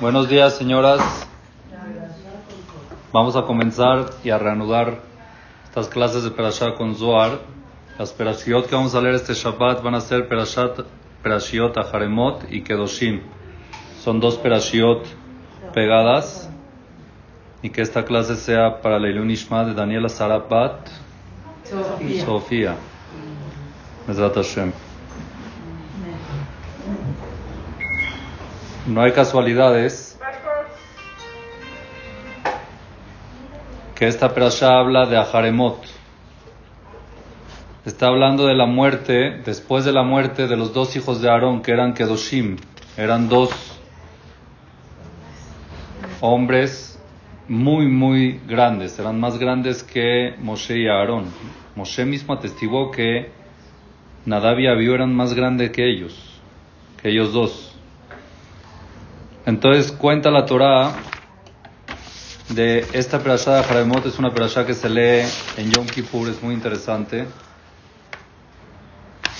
Buenos días, señoras. Vamos a comenzar y a reanudar estas clases de Perashat con Zohar. Las Perashiot que vamos a leer este Shabbat van a ser Perashat, Perashiot Aharemot y Kedoshim. Son dos Perashiot pegadas. Y que esta clase sea para la Ishma de Daniela Sarapat Sofía. Sofía. Hashem. No hay casualidades que esta perashá habla de Aharemot. Está hablando de la muerte, después de la muerte de los dos hijos de Aarón, que eran Kedoshim. Eran dos hombres muy, muy grandes. Eran más grandes que Moshe y Aarón. Moshe mismo atestiguó que Nadab y Abiú eran más grandes que ellos, que ellos dos. Entonces cuenta la Torah de esta perashá de Jaremot, es una perashá que se lee en Yom Kippur, es muy interesante.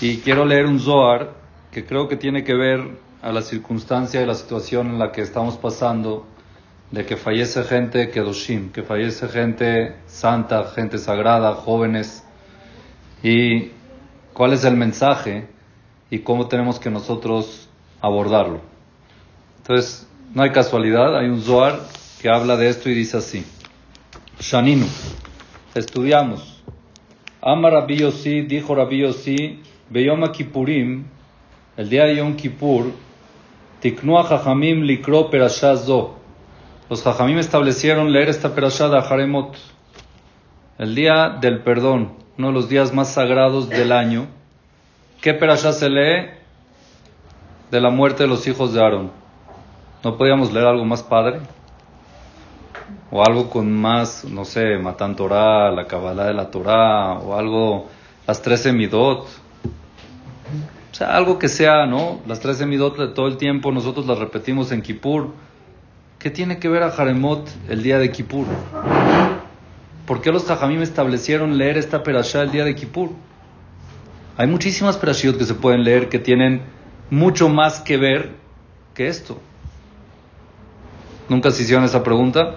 Y quiero leer un Zohar que creo que tiene que ver a la circunstancia y la situación en la que estamos pasando, de que fallece gente Kedoshim, que fallece gente santa, gente sagrada, jóvenes, y cuál es el mensaje y cómo tenemos que nosotros abordarlo. Entonces, no hay casualidad, hay un Zohar que habla de esto y dice así. Shaninu, estudiamos. Ama Rabbi Yossi, dijo Rabbi Yossi, Beyom Kippurim, el día de Yom Kippur, Tiknua Jajamim likro perashá zo. Los Jajamim establecieron leer esta perashá de Haremot, el día del perdón, uno de los días más sagrados del año. ¿Qué perashá se lee? De la muerte de los hijos de Aarón. ¿No podíamos leer algo más padre? O algo con más, no sé, Matan Torah, la Kabbalah de la Torah, o algo, las 13 midot. O sea, algo que sea, ¿no? Las 13 midot de todo el tiempo nosotros las repetimos en Kippur. ¿Qué tiene que ver a Jaremot el día de Kippur? ¿Por qué los Jajamim establecieron leer esta perashá el día de Kippur? Hay muchísimas perashiot que se pueden leer que tienen mucho más que ver que esto. ¿Nunca se hicieron esa pregunta?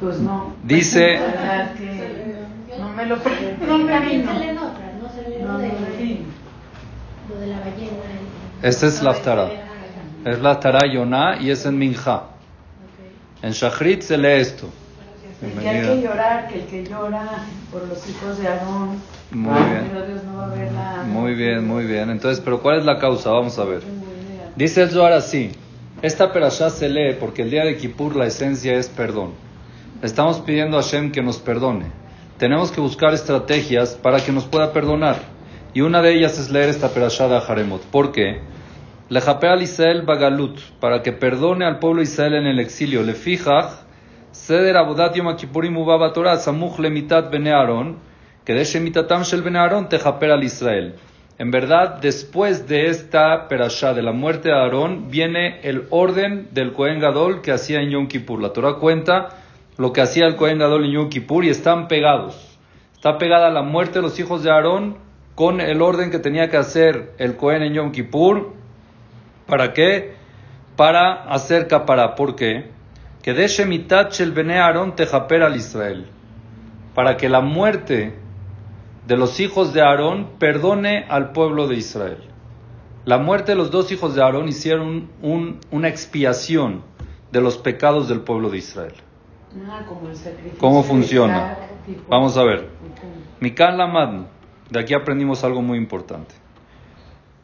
Pues no. Dice, no me lo no me vino. se leen otras, no se leen No, lo de, no, sí. lo de la ballena. esta es la Aftara. Es la Aftara Yonah y es en Minja. En Shachrit se lee esto. Que hay que llorar, que el que llora por los hijos de Aarón, Muy bien. pero Dios no va a ver la... Muy bien, muy bien. Entonces, ¿pero cuál es la causa? Vamos a ver. Dice el Zohar así. Esta perashá se lee porque el día de Kippur la esencia es perdón. Estamos pidiendo a Hashem que nos perdone. Tenemos que buscar estrategias para que nos pueda perdonar. Y una de ellas es leer esta perashá de Haremot. ¿Por qué? Lejape al Israel bagalut, para que perdone al pueblo Israel en el exilio. Le fijaj, seder abodat yom kippurim ubaba Torah, samuch lemitat bene Aaron, que de shemitatam shel bene Aaron al Israel. En verdad, después de esta perashá de la muerte de Aarón, viene el orden del Cohen Gadol que hacía en Yom Kippur. La Torah cuenta lo que hacía el Cohen Gadol en Yom Kippur y están pegados. Está pegada la muerte de los hijos de Aarón con el orden que tenía que hacer el Cohen en Yom Kippur. ¿Para qué? Para hacer capará. ¿Por qué? Que de Shemitat shel bene Aarón tejaper al Israel. Para que la muerte de los hijos de Aarón perdone al pueblo de Israel. La muerte de los dos hijos de Aarón hicieron un- una expiación de los pecados del pueblo de Israel. Ah, como el sacrificio ¿Cómo funciona? Tipo- Vamos a ver. Mikan Lamad, de aquí aprendimos algo muy importante.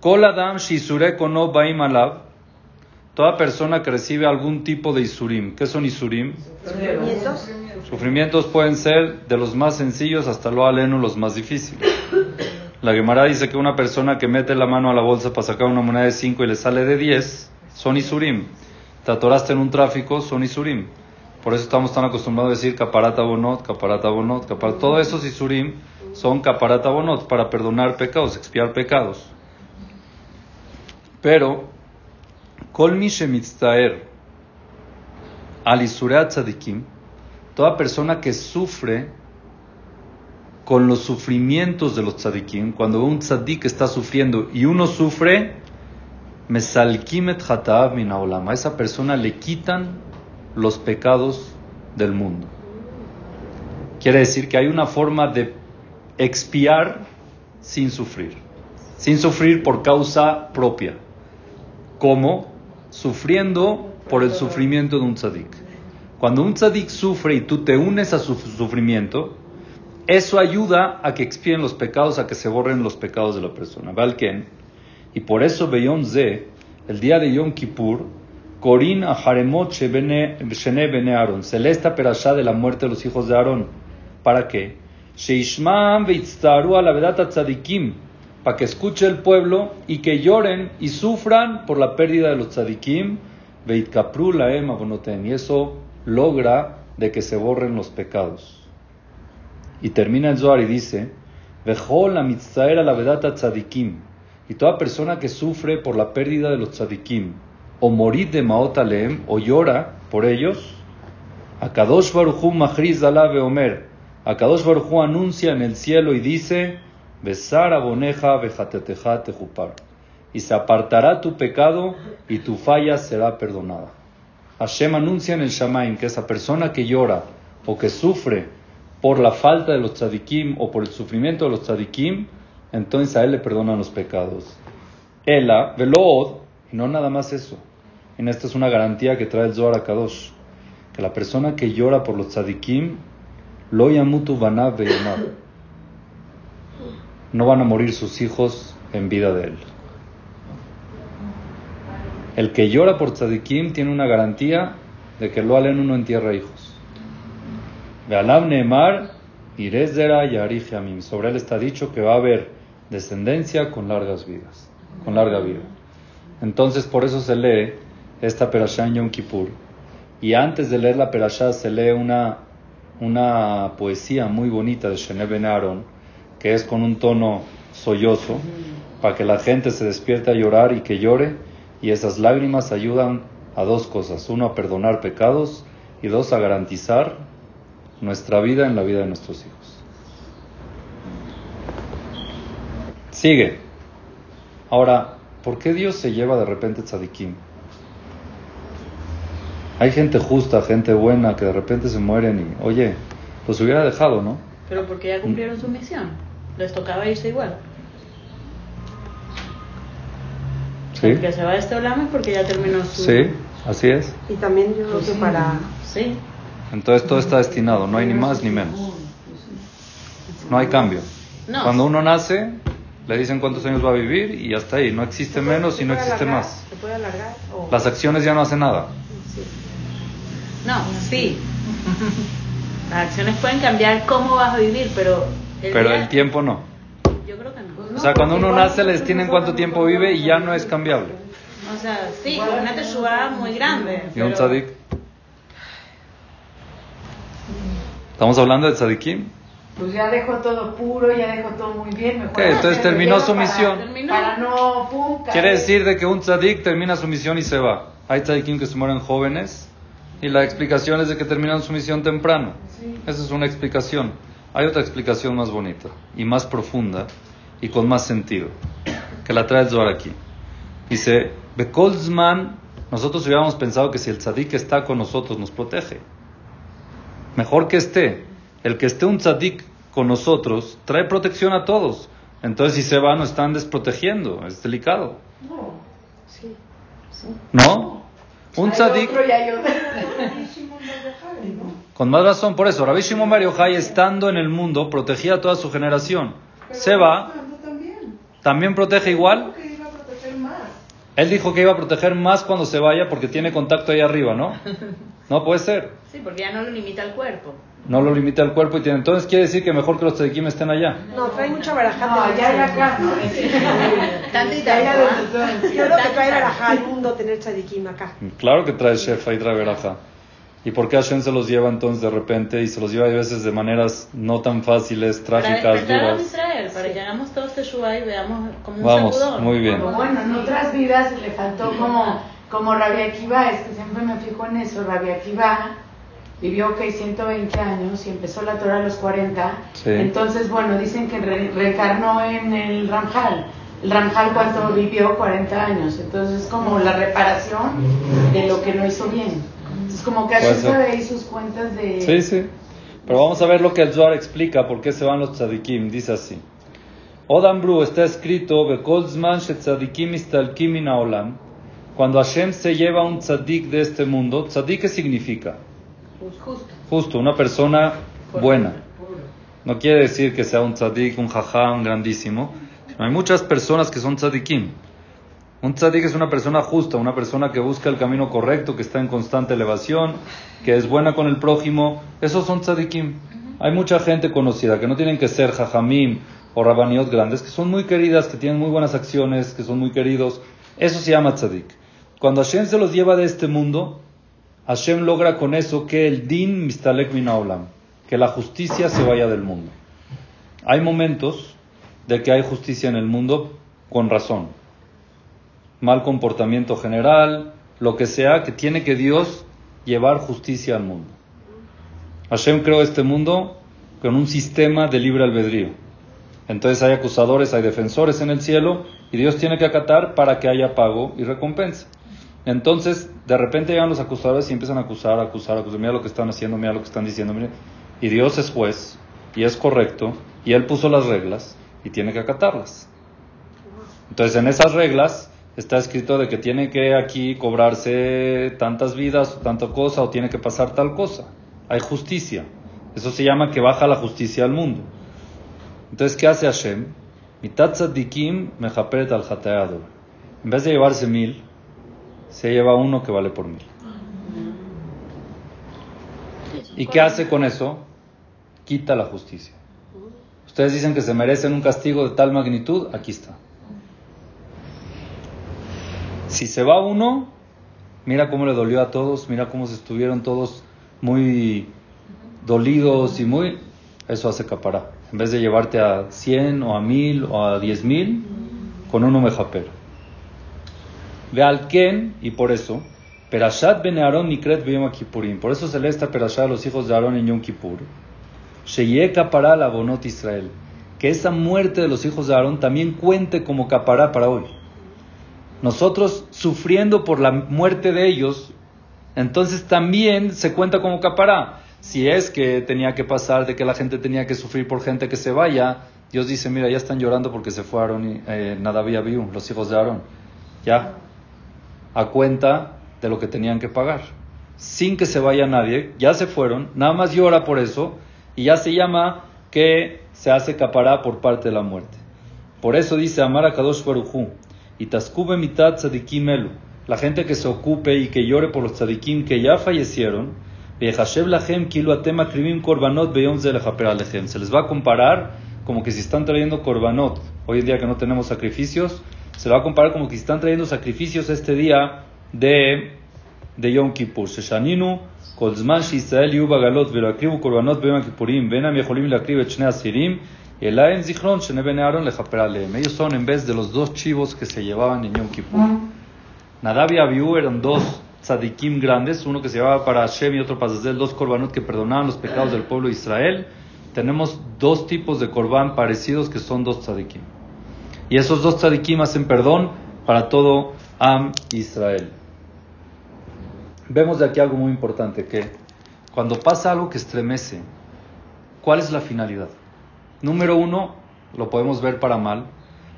Kol Adam Shisure Kono Baim Alav, toda persona que recibe algún tipo de Isurim. ¿Qué son Isurim? Sufrimientos. Sufrimientos pueden ser de los más sencillos hasta lo aleno los más difíciles. La Gemara dice que una persona que mete la mano a la bolsa para sacar una moneda de 5 y le sale de 10, son Isurim. Te atoraste en un tráfico, son Isurim. Por eso estamos tan acostumbrados a decir caparata bonot, caparata bonot, caparata. Todos esos Isurim son caparata bonot para perdonar pecados, expiar pecados. Pero, kol mi shemitztaer al tzadikim, toda persona que sufre con los sufrimientos de los tzadikim, cuando un tzadik está sufriendo y uno sufre, Mesalkimet hatav min. A esa persona le quitan los pecados del mundo. Quiere decir que hay una forma de expiar sin sufrir. Sin sufrir por causa propia. Como sufriendo por el sufrimiento de un tzadik. Cuando un tzadik sufre y tú te unes a su sufrimiento, eso ayuda a que expíen los pecados, a que se borren los pecados de la persona. Valken. Y por eso Beyom Ze, el día de Yom Kippur, Corin a Haremot Shene Bene Aaron, celesta perashá de la muerte de los hijos de Aarón. ¿Para qué? Sheishmam veitztaru a la vedata tzadikim, para que escuche el pueblo y que lloren y sufran por la pérdida de los tzadikim, veitkapru laem abonoten. Y eso logra de que se borren los pecados. Y termina el Zohar y dice, Vejol la mitztaer a la vedata tzadikim. Y toda persona que sufre por la pérdida de los tzadikim, o morir de maot aleem, o llora por ellos, Akadosh Baruchu Mahriz Alabe Omer, Akadosh Baruchu anuncia en el cielo y dice, Besar aboneja bejateteja tejupar. Y se apartará tu pecado y tu falla será perdonada. Hashem anuncia en el Shamaim que esa persona que llora o que sufre por la falta de los tzadikim o por el sufrimiento de los tzadikim, entonces a él le perdonan los pecados. Ela, velod, y no nada más eso. En esta es una garantía que trae el Zohar a Kadosh, que la persona que llora por los tzadikim, lo yamutu banav no van a morir sus hijos en vida de él. El que llora por tzadikim tiene una garantía de que lo alen uno entierra hijos. Ve'alav Neemar, y Sobre él está dicho que va a haber descendencia con largas vidas, con larga vida. Entonces, por eso se lee esta perashá en Yom Kippur. Y antes de leer la perashá se lee una, una poesía muy bonita de Shene Ben Aaron, que es con un tono sollozo, para que la gente se despierte a llorar y que llore. Y esas lágrimas ayudan a dos cosas. Uno, a perdonar pecados y dos, a garantizar nuestra vida en la vida de nuestros hijos. Sigue. Ahora, ¿por qué Dios se lleva de repente tzadikim? Hay gente justa, gente buena que de repente se mueren y, oye, los hubiera dejado, ¿no? Pero porque ya cumplieron su misión. Les tocaba irse igual. Sí. El que se va de este olame es porque ya terminó su... Sí, así es. Y también yo creo que para... Sí. Entonces todo está destinado, no hay ni más ni menos. No hay cambio. No. Cuando uno nace, le dicen cuántos años va a vivir y hasta ahí. No existe menos y no existe alargar, más. ¿Se puede alargar? O... Las acciones ya no hacen nada. Sí. No, sí. Las acciones pueden cambiar cómo vas a vivir, pero... El Pero día- el tiempo no. Yo creo que no. O sea, cuando uno nace le destinan cuánto tiempo vive y ya no es cambiable. O sea, sí, una teshuva muy grande. ¿Y un pero- tzadik? Estamos hablando de tzadikim. Pues ya dejó todo puro, ya dejó todo muy bien. Mejor Ok, entonces terminó su para- misión. Terminó. Para no, pum. Quiere decir de que un tzadik termina su misión y se va. Hay tzadikim que se mueren jóvenes y la explicación es de que terminan su misión temprano. Esa es una explicación. Hay otra explicación más bonita y más profunda y con más sentido, que la trae el Zohar aquí. Dice, Bekolzman, nosotros hubiéramos pensado que si el tzadik está con nosotros nos protege. Mejor que esté. El que esté un tzadik con nosotros trae protección a todos. Entonces si se va nos están desprotegiendo. Es delicado. No. Sí. ¿No? Un tzadik... Con más razón, por eso, Rabbi Shimon Bar Yochai, estando en el mundo, protegía a toda su generación. Se va, también. también protege igual. Que iba a proteger más. Él dijo que iba a proteger más cuando se vaya porque tiene contacto ahí arriba, ¿no? No puede ser. Sí, porque ya no lo limita el cuerpo. No lo limita el cuerpo y tiene. Entonces quiere decir que mejor que los tzadikim estén allá. No, trae mucha barajá. No, era tanto, de ¿ah? sus Yo creo que trae barajá al mundo tener tzadikim acá. Claro que trae Shefa y trae Veraja. ¿Y por qué Hashem se los lleva entonces de repente y se los lleva a veces de maneras no tan fáciles, trágicas, duras? Israel, para que hagamos todos teshuva y veamos como un Vamos, muy bien. Pero bueno, en otras vidas le faltó como, como Rabia Akiva, es que siempre me fijo en eso. Rabia Akiva vivió que 120 años y empezó la Torah a los 40. Sí. Entonces, bueno, dicen que re- reencarnó en el Ramjal. El Ramjal cuánto vivió 40 años, entonces es como la reparación de lo que no hizo bien. Es como que Hashem sabe ahí sus cuentas de... Sí, sí. Pero vamos a ver lo que el Zohar explica, por qué se van los tzadikim. Dice así. Odambru está escrito. Cuando Hashem se lleva un tzadik de este mundo, tzadik ¿qué significa? Justo. Justo, una persona buena. No quiere decir que sea un tzadik, un jajam grandísimo. Hay muchas personas que son tzadikim. Un tzadik es una persona justa, una persona que busca el camino correcto, que está en constante elevación, que es buena con el prójimo. Esos son tzadikim. Hay mucha gente conocida que no tienen que ser jajamim o rabaniot grandes, que son muy queridas, que tienen muy buenas acciones, que son muy queridos. Eso se llama tzadik. Cuando Hashem se los lleva de este mundo, Hashem logra con eso que el din mistalek min que la justicia se vaya del mundo. Hay momentos de que hay justicia en el mundo con razón. Mal comportamiento general, lo que sea, que tiene que Dios llevar justicia al mundo. Hashem creó este mundo con un sistema de libre albedrío. Entonces hay acusadores, hay defensores en el cielo y Dios tiene que acatar para que haya pago y recompensa. Entonces, de repente llegan los acusadores y empiezan a acusar, acusar, acusar. Mira lo que están haciendo, mira lo que están diciendo. Mire. Y Dios es juez y es correcto y Él puso las reglas y tiene que acatarlas. Entonces, en esas reglas está escrito de que tiene que aquí cobrarse tantas vidas o tanta cosa o tiene que pasar tal cosa. Hay justicia. Eso se llama que baja la justicia al mundo. Entonces, ¿qué hace Hashem? Mitat tzadikim mejaperet al. En vez de llevarse mil, se lleva uno que vale por mil. ¿Y qué hace con eso? Quita la justicia. Ustedes dicen que se merecen un castigo de tal magnitud, aquí está. Si se va uno, mira cómo le dolió a todos, mira cómo se estuvieron todos muy dolidos y muy... Eso hace capará. En vez de llevarte a 100 o a 1000 o a 10.000, con uno me japera. Ve al Ken, y por eso, Perashat ben Aarón Nikret Beyom Kippurim. Por eso se lee esta Perashat a los hijos de Aarón en Yom Kippur. Sheye Kapará la Bonot Israel. Que esa muerte de los hijos de Aarón también cuente como capará para hoy. Nosotros sufriendo por la muerte de ellos, entonces también se cuenta como capará. Si es que tenía que pasar de que la gente tenía que sufrir por gente que se vaya, Dios dice, mira, ya están llorando porque se fue Aarón y eh, Abiú, los hijos de Aarón. Ya, a cuenta de lo que tenían que pagar. Sin que se vaya nadie, ya se fueron, nada más llora por eso y ya se llama que se hace capará por parte de la muerte. Por eso dice Amar a Kadosh Barujú, y taskube mitad tzadikim elu, la gente que se ocupe y que llore por los tzadikim que ya fallecieron. Se les va a comparar como que si están trayendo korbanot, hoy en día que no tenemos sacrificios, se lo va a comparar como que si están trayendo sacrificios este día de, de Yom Kippur. Sheshaninu, Kolzman, Israel, Yuba, Galot, Velakribu, Korbanot, Bema Kippurim, Benam, Yeholim, Lakrib, Echne, Asirim, Elaem, Zichron, Shene, Benearon, Lejaperalem. Ellos son en vez de los dos chivos que se llevaban en Yom Kippur. Nadab y Abiú eran dos tzadikim grandes, uno que se llevaba para Hashem y otro para Zazel, dos korbanot que perdonaban los pecados del pueblo de Israel. Tenemos dos tipos de korban parecidos que son dos tzadikim. Y esos dos tzadikim hacen perdón para todo Am Israel. Vemos de aquí algo muy importante, que cuando pasa algo que estremece, ¿cuál es la finalidad? Número uno, lo podemos ver para mal.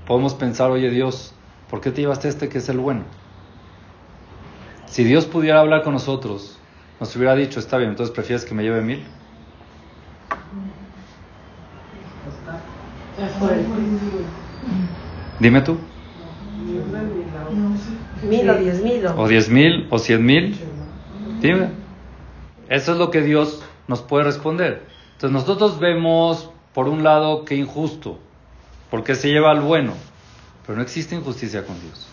Podemos pensar, oye Dios, ¿por qué te llevaste este que es el bueno? Si Dios pudiera hablar con nosotros, nos hubiera dicho, está bien, entonces prefieres que me lleve mil. Dime tú. Mil o diez mil. o- diez mil o cien mil. Dime. Eso es lo que Dios nos puede responder. Entonces nosotros vemos, por un lado, que injusto, porque se lleva al bueno, pero no existe injusticia con Dios.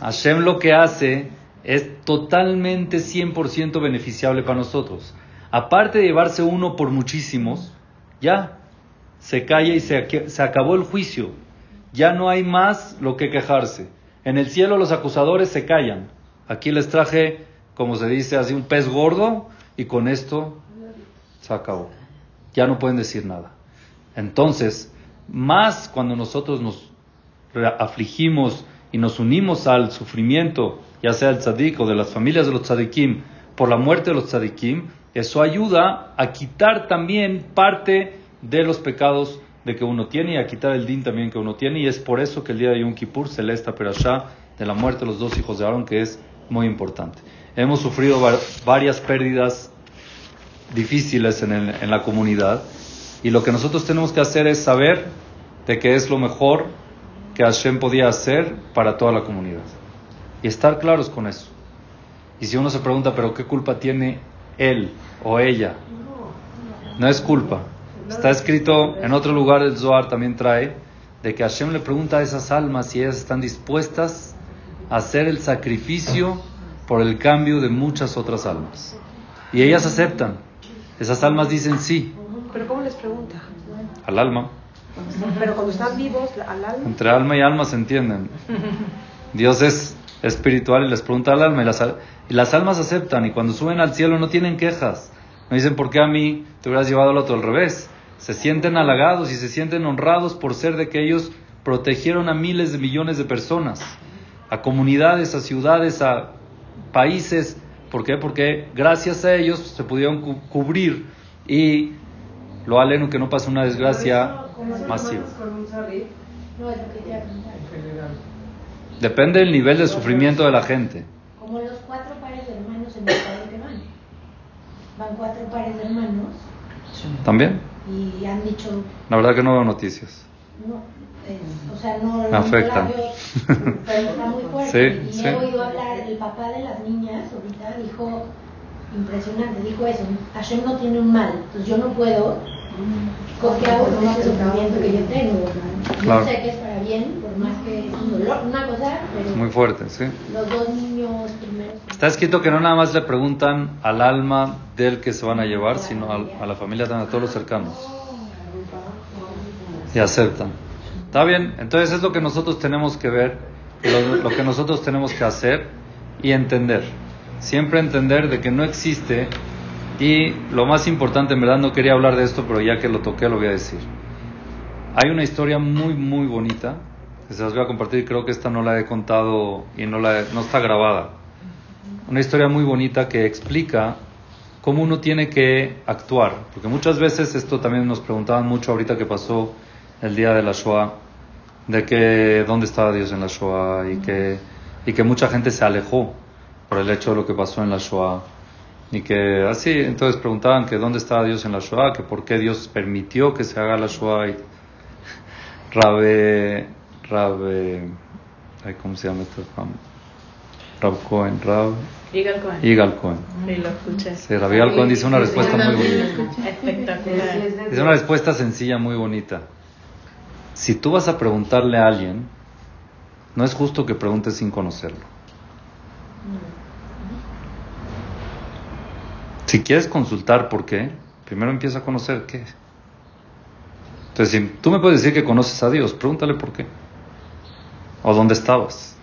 Hashem lo que hace es totalmente 100% beneficiable para nosotros. Aparte de llevarse uno por muchísimos, ya se calla y se, se acabó el juicio. Ya no hay más lo que quejarse. En el cielo los acusadores se callan. Aquí les traje, como se dice así, un pez gordo y con esto se acabó. Ya no pueden decir nada. Entonces, más cuando nosotros nos afligimos y nos unimos al sufrimiento, ya sea el tzadik o de las familias de los tzadikim, por la muerte de los tzadikim, eso ayuda a quitar también parte de los pecados de que uno tiene y a quitar el din también que uno tiene. Y es por eso que el día de Yom Kippur se lee esta de la muerte de los dos hijos de Aarón, que es muy importante. Hemos sufrido va- varias pérdidas difíciles en, la comunidad y lo que nosotros tenemos que hacer es saber de qué es lo mejor que Hashem podía hacer para toda la comunidad y estar claros con eso. Y si uno se pregunta, pero ¿qué culpa tiene él o ella? No es culpa. Está escrito en otro lugar, el Zohar también trae, de que Hashem le pregunta a esas almas si ellas están dispuestas a hacer el sacrificio por el cambio de muchas otras almas. Y ellas aceptan. Esas almas dicen sí Pero ¿cómo les pregunta? al alma. Pero cuando están vivos, al alma. Entre alma y alma se entienden. Dios es espiritual y les pregunta al alma y las, y las almas aceptan y cuando suben al cielo no tienen quejas. No dicen por qué a mí te hubieras llevado al otro al revés. Se sienten halagados y se sienten honrados por ser de que ellos protegieron a miles de millones de personas, a comunidades, a ciudades, a países. ¿Por qué? Porque gracias a ellos se pudieron cu- cubrir y lo aleno que no pase una desgracia masiva. Depende del nivel de sufrimiento de la gente. Como los cuatro pares de hermanos en el padre que van. Van cuatro pares de hermanos ¿También? Y han dicho, La verdad que no veo noticias. no, o sea, no, no afectan. la veo, pero está muy fuerte. Sí, y sí. he oído hablar, el papá de las niñas ahorita dijo, impresionante, dijo eso, Hashem no tiene un mal, entonces yo no puedo, ¿qué hago con ese sufrimiento que yo tengo? Claro. Sé que es para bien, por más es un dolor, una cosa, pero Muy fuerte, sí. los dos niños primeros. Está escrito que no nada más le preguntan al alma del que se van a llevar, sino a, la familia, a todos los cercanos. Y aceptan. Está bien, entonces es lo que nosotros tenemos que ver, lo, lo que nosotros tenemos que hacer y entender. Siempre entender de que no existe y lo más importante, en verdad no quería hablar de esto, pero ya que lo toqué lo voy a decir. Hay una historia muy, muy bonita se las voy a compartir. Creo que esta no la he contado y no, la he- no está grabada. Una historia muy bonita que explica cómo uno tiene que actuar. Porque muchas veces esto también nos preguntaban mucho ahorita que pasó el día de la Shoah, de que dónde estaba Dios en la Shoah y que, y que mucha gente se alejó por el hecho de lo que pasó en la Shoah. Y que así, entonces preguntaban que dónde estaba Dios en la Shoah, que por qué Dios permitió que se haga la Shoah. Y Rabe, Rabe, ay, ¿cómo se llama este Juan? Rab Cohen, Rab, Yigal Cohen. Sí, lo escuché. Sí, Rabbi Yigal Cohen dice una respuesta muy bonita. Espectacular. Dice una respuesta sencilla, muy bonita. Si tú vas a preguntarle a alguien, no es justo que preguntes sin conocerlo. Si quieres consultar por qué, primero empieza a conocer qué. Entonces, si tú me puedes decir que conoces a Dios, pregúntale por qué. O dónde estabas.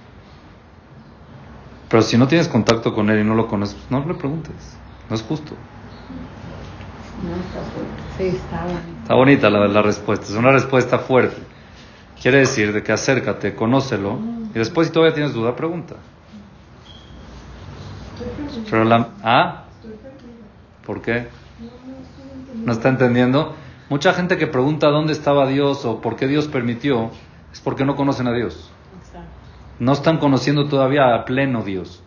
Pero si no tienes contacto con Él y no lo conoces, pues no le preguntes. No es justo. Sí, está bonita la, la respuesta, es una respuesta fuerte. Quiere decir de que acércate, conócelo y después si todavía tienes duda, pregunta. Pero la... ¿Ah? ¿Por qué? ¿No está entendiendo? Mucha gente que pregunta dónde estaba Dios o por qué Dios permitió, es porque no conocen a Dios. No están conociendo todavía a pleno Dios.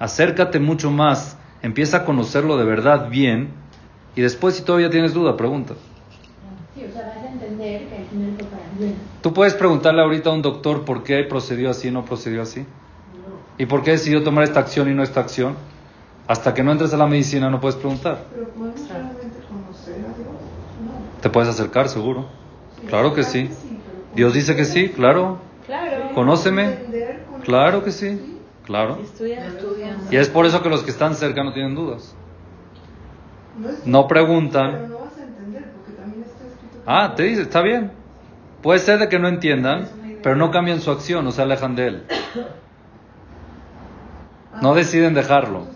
Acércate mucho más, empieza a conocerlo de verdad bien y después si todavía tienes duda, pregunta. Sí, o sea, vas a entender que al final fue para bien. Tú puedes preguntarle ahorita a un doctor por qué procedió así y no procedió así. ¿Y por qué decidió tomar esta acción y no esta acción? Hasta que no entres a la medicina no puedes preguntar. Pero podemos realmente conocer a Dios. No. Te puedes acercar, seguro. Claro que sí. Dios dice que sí, claro. Claro. Conóceme. Claro que sí. Claro. Y es por eso que los que están cerca no tienen dudas. No, preguntan. Pero no vas a entender porque también está escrito. que Ah, te dice, está bien. Puede ser de que no entiendan, pero no cambian su acción, no se alejan de él. No deciden dejarlo.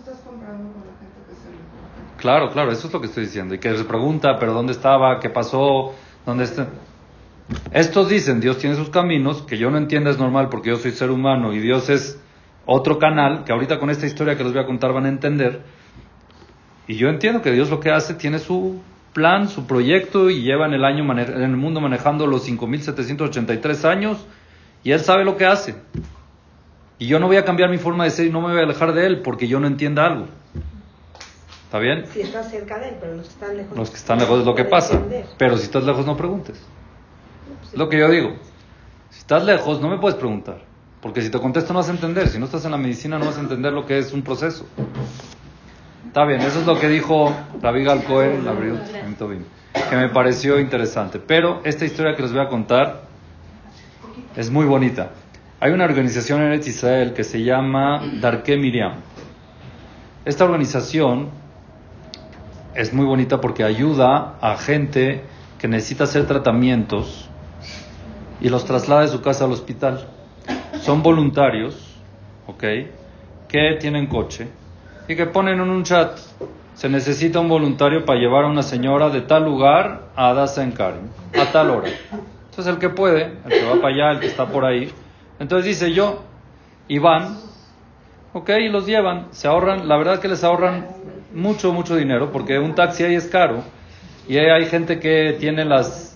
Claro, claro, eso es lo que estoy diciendo. Y que se pregunta, pero ¿dónde estaba? ¿Qué pasó? ¿Dónde está? Estos dicen, Dios tiene sus caminos, que yo no entiendo es normal porque yo soy ser humano y Dios es otro canal, que ahorita con esta historia que les voy a contar van a entender. Y yo entiendo que Dios lo que hace tiene su plan, su proyecto y lleva en el, año mane- en el mundo manejando los 5.783 años y Él sabe lo que hace. Y yo no voy a cambiar mi forma de ser y no me voy a alejar de Él porque yo no entienda algo. ¿Está bien? Si están cerca de él, pero los que están lejos. Los que están lejos es lo que pasa. entender. Pero si estás lejos no preguntes. Es lo que yo digo. Si estás lejos no me puedes preguntar. Porque si te contesto no vas a entender. Si no estás en la medicina no vas a entender lo que es un proceso. Está bien, eso es lo que dijo Rabbi Gal Cohen, la Briut que me pareció interesante. Pero esta historia que les voy a contar es muy bonita. Hay una organización en Israel que se llama Darke Miriam. Esta organización es muy bonita porque ayuda a gente que necesita hacer tratamientos y los traslada de su casa al hospital. Son voluntarios, ¿ok? Que tienen coche y que ponen en un chat. Se necesita un voluntario para llevar a una señora de tal lugar a Adasa en Karim, a tal hora. Entonces el que puede, el que va para allá, el que está por ahí, entonces dice yo, y van, ok, y los llevan, se ahorran, la verdad que les ahorran mucho, mucho dinero, porque un taxi ahí es caro, y hay gente que tiene las,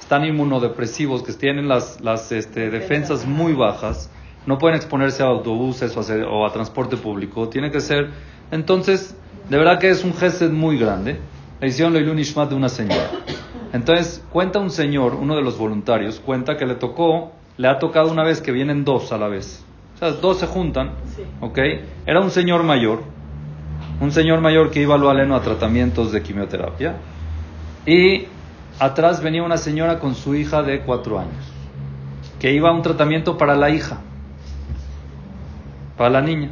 están inmunodepresivos, que tienen las, las este, defensas muy bajas, no pueden exponerse a autobuses o a, o a transporte público, tiene que ser, entonces, de verdad que es un gesed muy grande, le hicieron Leilun Ishmat de una señora. Entonces, cuenta un señor, uno de los voluntarios, cuenta que le tocó, le ha tocado una vez que vienen dos a la vez. O sea, dos se juntan, ¿ok? Era un señor mayor, un señor mayor que iba a lo aleno a tratamientos de quimioterapia. Y atrás venía una señora con su hija de cuatro años, que iba a un tratamiento para la hija, para la niña.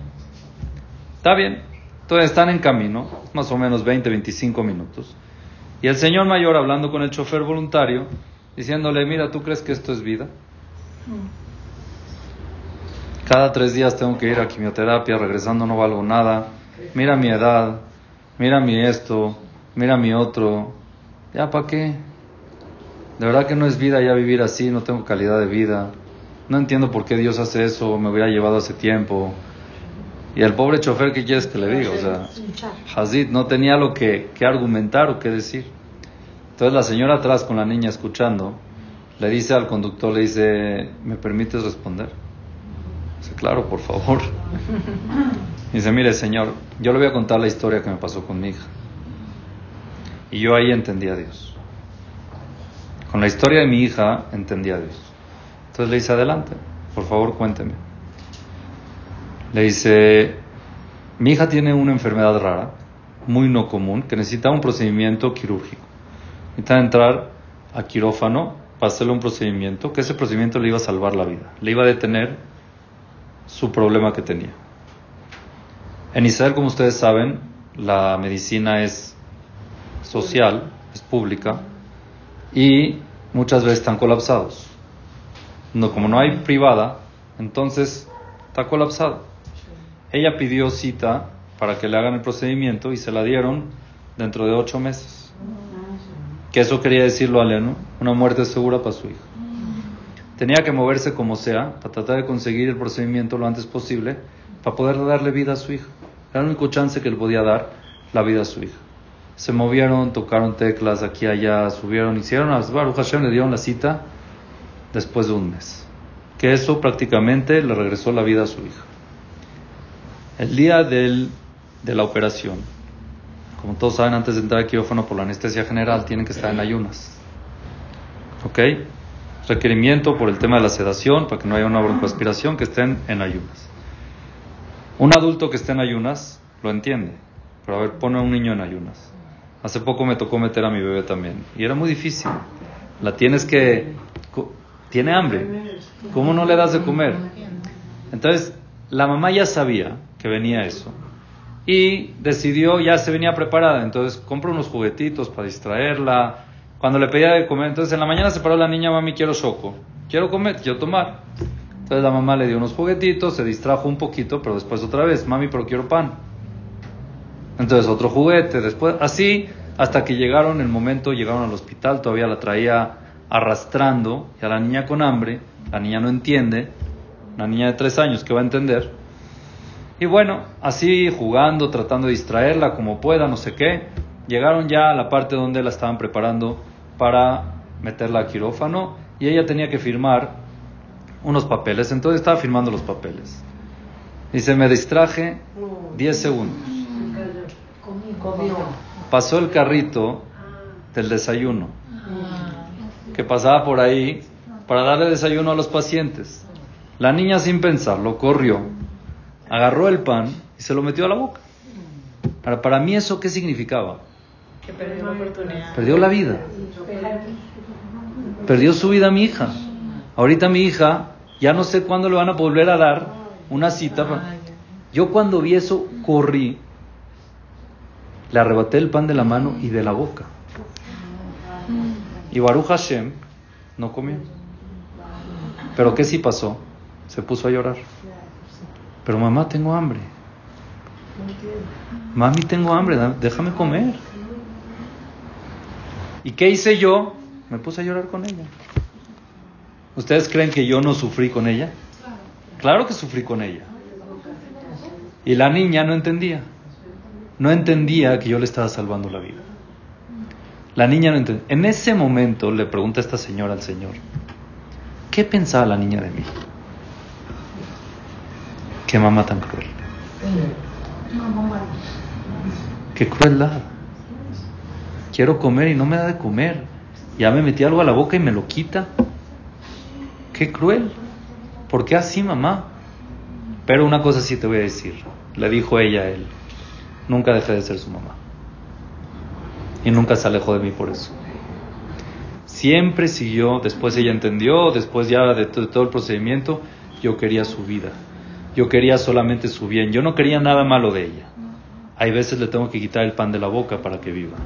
Está bien, entonces están en camino, más o menos 20, 25 minutos. Y el señor mayor hablando con el chofer voluntario, diciéndole, mira, ¿tú crees que esto es vida? Cada tres días tengo que ir a quimioterapia, regresando no valgo nada. Mira mi edad, mira mi esto, mira mi otro. ¿Ya para qué? De verdad que no es vida ya vivir así, no tengo calidad de vida. No entiendo por qué Dios hace eso, me hubiera llevado hace tiempo. Y el pobre chofer, ¿qué quieres que le diga? O sea. Hazid no tenía lo que, que argumentar o que decir. Entonces la señora atrás con la niña escuchando, le dice al conductor, le dice, ¿me permites responder? Dice, claro, por favor. Dice, mire señor, yo le voy a contar la historia que me pasó con mi hija. Y yo ahí entendí a Dios. Con la historia de mi hija entendí a Dios. Entonces le dice, adelante, por favor cuénteme. Le dice, mi hija tiene una enfermedad rara, muy no común, que necesita un procedimiento quirúrgico. Necesita entrar a quirófano para hacerle un procedimiento, que ese procedimiento le iba a salvar la vida, le iba a detener su problema que tenía. En Israel, como ustedes saben, la medicina es social, es pública, y muchas veces están colapsados. No, como no hay privada, entonces está colapsado. Ella pidió cita para que le hagan el procedimiento y se la dieron dentro de ocho meses. Que eso quería decirlo aleno, una muerte segura para su hija. Tenía que moverse como sea para tratar de conseguir el procedimiento lo antes posible para poder darle vida a su hija. Era el único chance que le podía dar la vida a su hija. Se movieron, tocaron teclas aquí allá, subieron, hicieron a Baruch Hashem, le dieron la cita después de un mes. Que eso prácticamente le regresó la vida a su hija. El día del, de la operación, como todos saben, antes de entrar al quirófano por la anestesia general, tienen que estar en ayunas. ¿Ok? Requerimiento por el tema de la sedación, para que no haya una broncoaspiración, que estén en ayunas. Un adulto que esté en ayunas lo entiende, pero a ver, pone a un niño en ayunas. Hace poco me tocó meter a mi bebé también, y era muy difícil. La tienes que. Tiene hambre. ¿Cómo no le das de comer? Entonces, la mamá ya sabía que venía eso. Y decidió, ya se venía preparada. Entonces, compró unos juguetitos para distraerla. Cuando le pedía de comer, entonces en la mañana se paró la niña, mami, quiero choco. Quiero comer, quiero tomar. Entonces la mamá le dio unos juguetitos, se distrajo un poquito, pero después otra vez, mami, pero quiero pan. Entonces otro juguete, después así hasta que llegaron el momento, llegaron al hospital, todavía la traía arrastrando y a la niña con hambre. La niña no entiende, una niña de tres años que va a entender. Y bueno, así jugando, tratando de distraerla como pueda, no sé qué, llegaron ya a la parte donde la estaban preparando para meterla a quirófano y ella tenía que firmar unos papeles, entonces estaba firmando los papeles. Dice, me distraje 10 segundos. Pasó el carrito del desayuno, que pasaba por ahí para darle desayuno a los pacientes. La niña sin pensarlo corrió, agarró el pan y se lo metió a la boca. Para, para mí eso qué significaba? Que perdió la oportunidad. Perdió la vida. Perdió su vida mi hija. Ahorita mi hija, ya no sé cuándo le van a volver a dar una cita. Yo cuando vi eso, corrí, le arrebaté el pan de la mano y de la boca. Y Baruch Hashem no comió. Pero ¿qué sí pasó? Se puso a llorar. Pero mamá, tengo hambre. Mami, tengo hambre, déjame comer. ¿Y qué hice yo? Me puse a llorar con ella. ¿Ustedes creen que yo no sufrí con ella? Claro que sufrí con ella. Y la niña no entendía. No entendía que yo le estaba salvando la vida. La niña no entendía. En ese momento le pregunta esta señora al Señor, ¿qué pensaba la niña de mí? Qué mamá tan cruel. Qué crueldad. Quiero comer y no me da de comer. Ya me metí algo a la boca y me lo quita. Qué cruel. ¿Por qué así, mamá? Pero una cosa sí te voy a decir. Le dijo ella a él. Nunca dejé de ser su mamá. Y nunca se alejó de mí por eso. Siempre siguió, después ella entendió, después ya de, to- de todo el procedimiento, yo quería su vida. Yo quería solamente su bien. Yo no quería nada malo de ella. Hay veces le tengo que quitar el pan de la boca para que viva.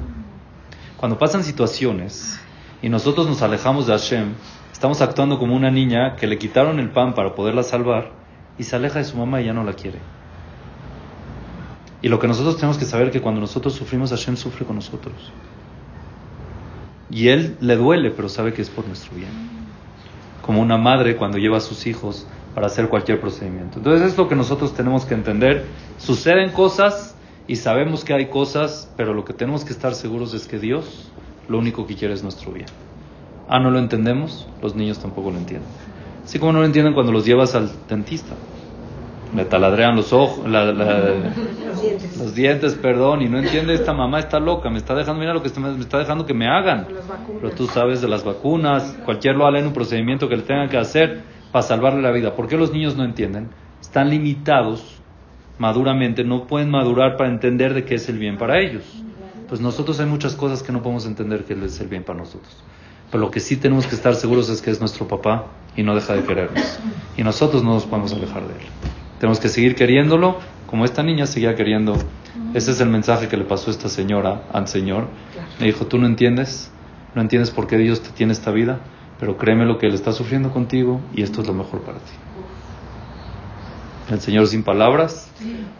Cuando pasan situaciones y nosotros nos alejamos de Hashem, estamos actuando como una niña que le quitaron el pan para poderla salvar y se aleja de su mamá y ya no la quiere. Y lo que nosotros tenemos que saber es que cuando nosotros sufrimos, Hashem sufre con nosotros. Y Él le duele, pero sabe que es por nuestro bien. Como una madre cuando lleva a sus hijos para hacer cualquier procedimiento. Entonces es lo que nosotros tenemos que entender. Suceden cosas y sabemos que hay cosas, pero lo que tenemos que estar seguros es que Dios lo único que quiere es nuestro bien. Ah, no lo entendemos, los niños tampoco lo entienden. Así como no lo entienden cuando los llevas al dentista. Le taladrean los ojos, la- la- Los dientes. los dientes, perdón, y no entiende, esta mamá está loca, me está dejando, mira lo que está- me está dejando que me hagan. Pero tú sabes de las vacunas, cualquier lo en un procedimiento que le tengan que hacer para salvarle la vida. ¿Por qué los niños no entienden? Están limitados maduramente, no pueden madurar para entender de qué es el bien para ellos. Pues nosotros hay muchas cosas que no podemos entender que es el bien para nosotros. Pero lo que sí tenemos que estar seguros es que es nuestro papá y no deja de querernos. Y nosotros no nos podemos alejar de él. Tenemos que seguir queriéndolo como esta niña seguía queriendo. Ese es el mensaje que le pasó esta señora al Señor. Le dijo, tú no entiendes, no entiendes por qué Dios te tiene esta vida, pero créeme lo que Él está sufriendo contigo y esto es lo mejor para ti. El Señor sin palabras,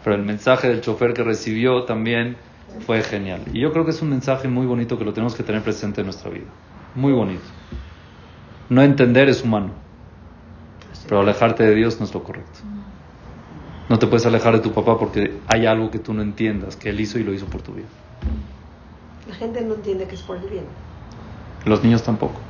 pero el mensaje del chofer que recibió también fue genial. Y yo creo que es un mensaje muy bonito que lo tenemos que tener presente en nuestra vida. Muy bonito. No entender es humano, pero alejarte de Dios no es lo correcto. No te puedes alejar de tu papá porque hay algo que tú no entiendas, que él hizo y lo hizo por tu vida. La gente no entiende que es por el bien. Los niños tampoco.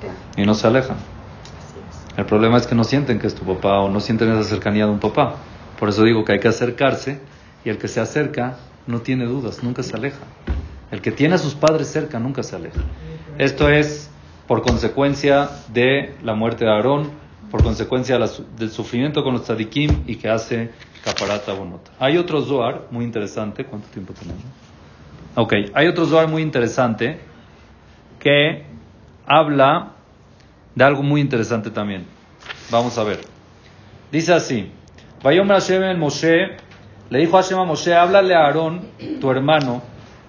Claro, Y no se alejan. así es. El problema es que no sienten que es tu papá o no sienten esa cercanía de un papá. Por eso digo que hay que acercarse y el que se acerca no tiene dudas, nunca se aleja. El que tiene a sus padres cerca nunca se aleja. Esto es por consecuencia de la muerte de Aarón, por consecuencia del sufrimiento con los tzadikim y que hace caparata bonota. Hay otro Zohar muy interesante. ¿Cuánto tiempo tenemos? Ok, hay otro Zohar muy interesante que habla de algo muy interesante también. Vamos a ver. Dice así: Vayomer Hashem el Moshe, le dijo Hashem a Moshe: Háblale a Aarón, tu hermano,